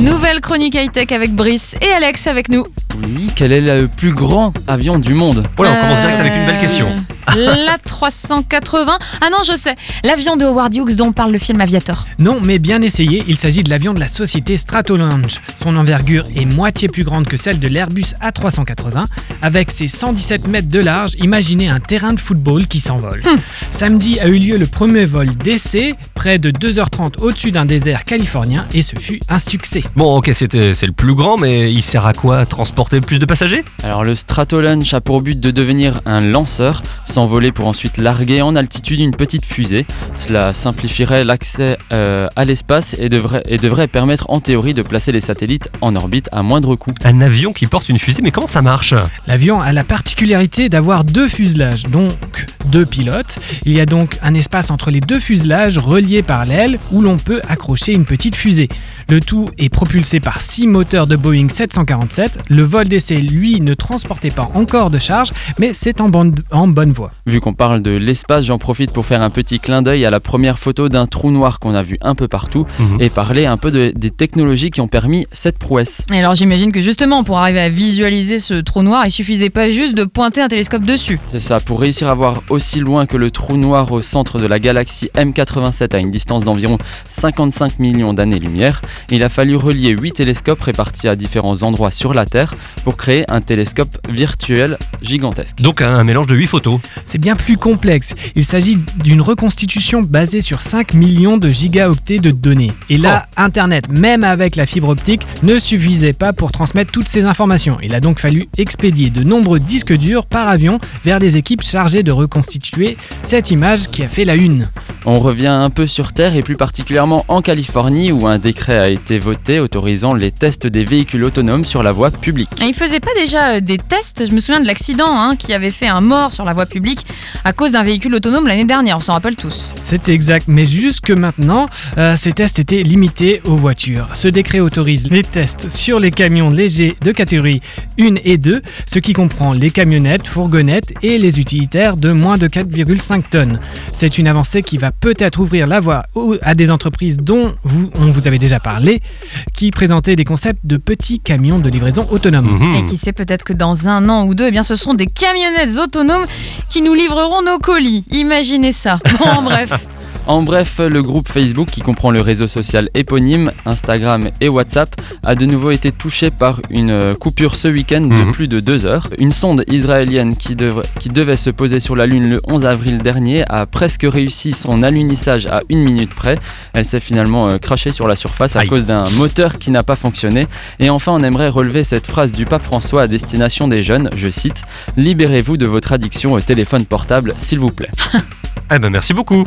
Nouvelle chronique high-tech avec Brice et Alex avec nous. Oui, quel est le plus grand avion du monde? Voilà, on commence direct avec une belle question. La 380. Ah non, je sais. L'avion de Howard Hughes dont parle le film Aviator. Non, mais bien essayé, il s'agit de l'avion de la société Stratolaunch. Son envergure est moitié plus grande que celle de l'Airbus A380. Avec ses 117 mètres de large, imaginez un terrain de football qui s'envole. Samedi a eu lieu le premier vol d'essai, près de 2h30 au-dessus d'un désert californien, et ce fut un succès. Bon, ok, c'était, c'est le plus grand, mais il sert à quoi Transporter plus de passagers? Alors le Stratolaunch a pour but de devenir un lanceur, s'envoler pour ensuite larguer en altitude une petite fusée. Cela simplifierait l'accès euh, à l'espace et devrait, et devrait permettre en théorie de placer les satellites en orbite à moindre coût. Un avion qui porte une fusée, mais comment ça marche? L'avion a la particularité d'avoir deux fuselages, donc deux pilotes. Il y a donc un espace entre les deux fuselages reliés par l'aile où l'on peut accrocher une petite fusée. Le tout est propulsé par six moteurs de Boeing 747. Le vol d'essai, lui, ne transportait pas encore de charge, mais c'est en, bonne- en bonne voie. Vu qu'on parle de l'espace, j'en profite pour faire un petit clin d'œil à la première photo d'un trou noir qu'on a vu un peu partout Mhm. et parler un peu de- des technologies qui ont permis cette prouesse. Et alors j'imagine que justement pour arriver à visualiser ce trou noir, il suffisait pas juste de pointer un télescope dessus. C'est ça, pour réussir à voir aussi loin que le trou noir au centre de la galaxie M87 à une distance d'environ 55 millions d'années-lumière, il a fallu relier 8 télescopes répartis à différents endroits sur la Terre pour créer un télescope virtuel gigantesque. Donc un, un mélange de 8 photos. C'est bien plus complexe. Il s'agit d'une reconstitution basée sur 5 millions de gigaoctets de données. Et là, Internet, même avec la fibre optique, ne suffisait pas pour transmettre toutes ces informations. Il a donc fallu expédier de nombreux disques durs par avion vers les équipes chargées de reconstituer cette image qui a fait la une. On revient un peu sur Terre et plus particulièrement en Californie où un décret a été voté autorisant les tests des véhicules autonomes sur la voie publique. Et il faisait pas déjà euh, des tests? Je me souviens de l'accident hein, qui avait fait un mort sur la voie publique à cause d'un véhicule autonome l'année dernière, on s'en rappelle tous. C'est exact, mais jusque maintenant, euh, ces tests étaient limités aux voitures. Ce décret autorise les tests sur les camions légers de catégorie 1 et 2, ce qui comprend les camionnettes, fourgonnettes et les utilitaires de moins de 4,5 tonnes. C'est une avancée qui va peut-être ouvrir la voie à des entreprises dont vous, on vous avait déjà parlé, qui présentaient des concepts de petits camions de livraison autonomes. Mhm. Et qui sait peut-être que dans un an ou deux, eh bien, ce seront des camionnettes autonomes qui nous livreront nos colis. Imaginez ça. Bon, bref. En bref, le groupe Facebook, qui comprend le réseau social éponyme, Instagram et WhatsApp, a de nouveau été touché par une euh, coupure ce week-end de Mhm. plus de deux heures. Une sonde israélienne qui, devait se poser sur la Lune le 11 avril dernier a presque réussi son alunissage à une minute près. Elle s'est finalement euh, crachée sur la surface à Aïe. cause d'un moteur qui n'a pas fonctionné. Et enfin, on aimerait relever cette phrase du pape François à destination des jeunes, je cite, Libérez-vous de votre addiction au téléphone portable, s'il vous plaît. Eh ben merci beaucoup.